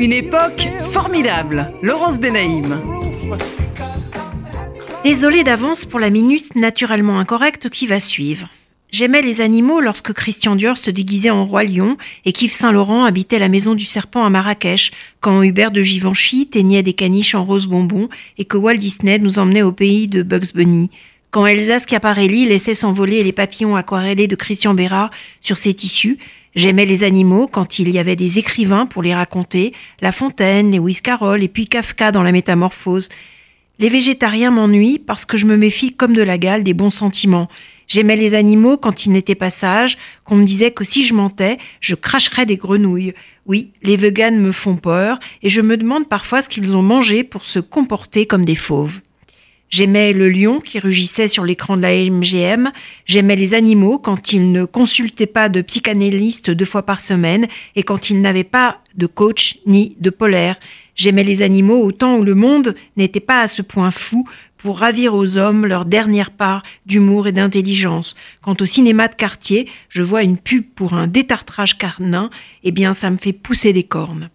Une époque formidable. Laurence Benaïm. Désolé d'avance pour la minute naturellement incorrecte qui va suivre. J'aimais les animaux lorsque Christian Dior se déguisait en roi lion et qu'Yves Saint-Laurent habitait la maison du serpent à Marrakech, quand Hubert de Givenchy teignait des caniches en rose bonbon et que Walt Disney nous emmenait au pays de Bugs Bunny, quand Elsa Schiaparelli laissait s'envoler les papillons aquarellés de Christian Bérard sur ses tissus, J'aimais les animaux quand il y avait des écrivains pour les raconter, La Fontaine, Lewis Carroll et puis Kafka dans La Métamorphose. Les végétariens m'ennuient parce que je me méfie comme de la gale des bons sentiments. J'aimais les animaux quand ils n'étaient pas sages, qu'on me disait que si je mentais, je cracherais des grenouilles. Oui, les véganes me font peur et je me demande parfois ce qu'ils ont mangé pour se comporter comme des fauves. J'aimais le lion qui rugissait sur l'écran de la MGM. J'aimais les animaux quand ils ne consultaient pas de psychanalyste deux fois par semaine et quand ils n'avaient pas de coach ni de polaire. J'aimais les animaux au temps où le monde n'était pas à ce point fou pour ravir aux hommes leur dernière part d'humour et d'intelligence. Quant au cinéma de quartier, je vois une pub pour un détartrage carnin, eh bien ça me fait pousser des cornes.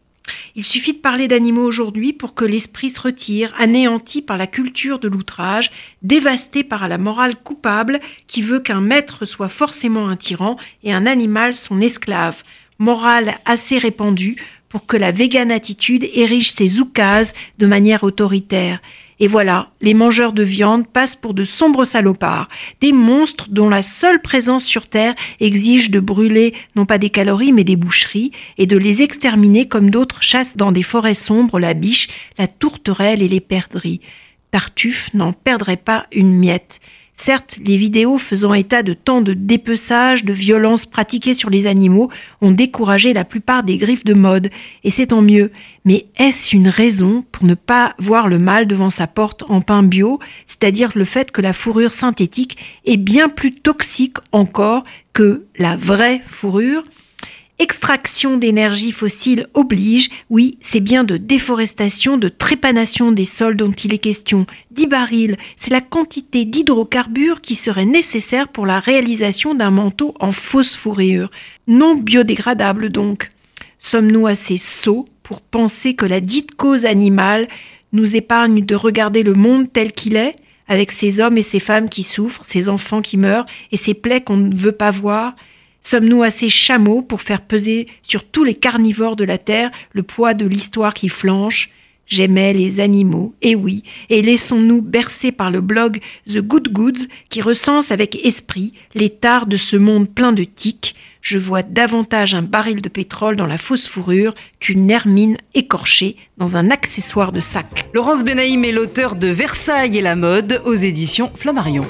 Il suffit de parler d'animaux aujourd'hui pour que l'esprit se retire, anéanti par la culture de l'outrage, dévasté par la morale coupable qui veut qu'un maître soit forcément un tyran et un animal son esclave. Morale assez répandue pour que la vegan attitude érige ses oukases de manière autoritaire. Et voilà, les mangeurs de viande passent pour de sombres salopards, des monstres dont la seule présence sur Terre exige de brûler non pas des calories mais des boucheries et de les exterminer comme d'autres chassent dans des forêts sombres la biche, la tourterelle et les perdrix. Tartuffe n'en perdrait pas une miette. Certes, les vidéos faisant état de tant de dépeçage, de violences pratiquées sur les animaux ont découragé la plupart des griffes de mode, et c'est tant mieux. Mais est-ce une raison pour ne pas voir le mal devant sa porte en pain bio, c'est-à-dire le fait que la fourrure synthétique est bien plus toxique encore que la vraie fourrure? Extraction d'énergie fossile oblige, oui, c'est bien de déforestation, de trépanation des sols dont il est question. 10 barils, c'est la quantité d'hydrocarbures qui serait nécessaire pour la réalisation d'un manteau en fourrure. Non biodégradable donc. Sommes-nous assez sots pour penser que la dite cause animale nous épargne de regarder le monde tel qu'il est, avec ces hommes et ces femmes qui souffrent, ces enfants qui meurent et ces plaies qu'on ne veut pas voir? Sommes-nous assez chameaux pour faire peser sur tous les carnivores de la terre le poids de l'histoire qui flanche? J'aimais les animaux, et oui, et laissons-nous bercer par le blog The Good Goods qui recense avec esprit les tares de ce monde plein de tiques. Je vois davantage un baril de pétrole dans la fausse fourrure qu'une hermine écorchée dans un accessoire de sac. Laurence Benaïm est l'auteur de Versailles et la mode aux éditions Flammarion.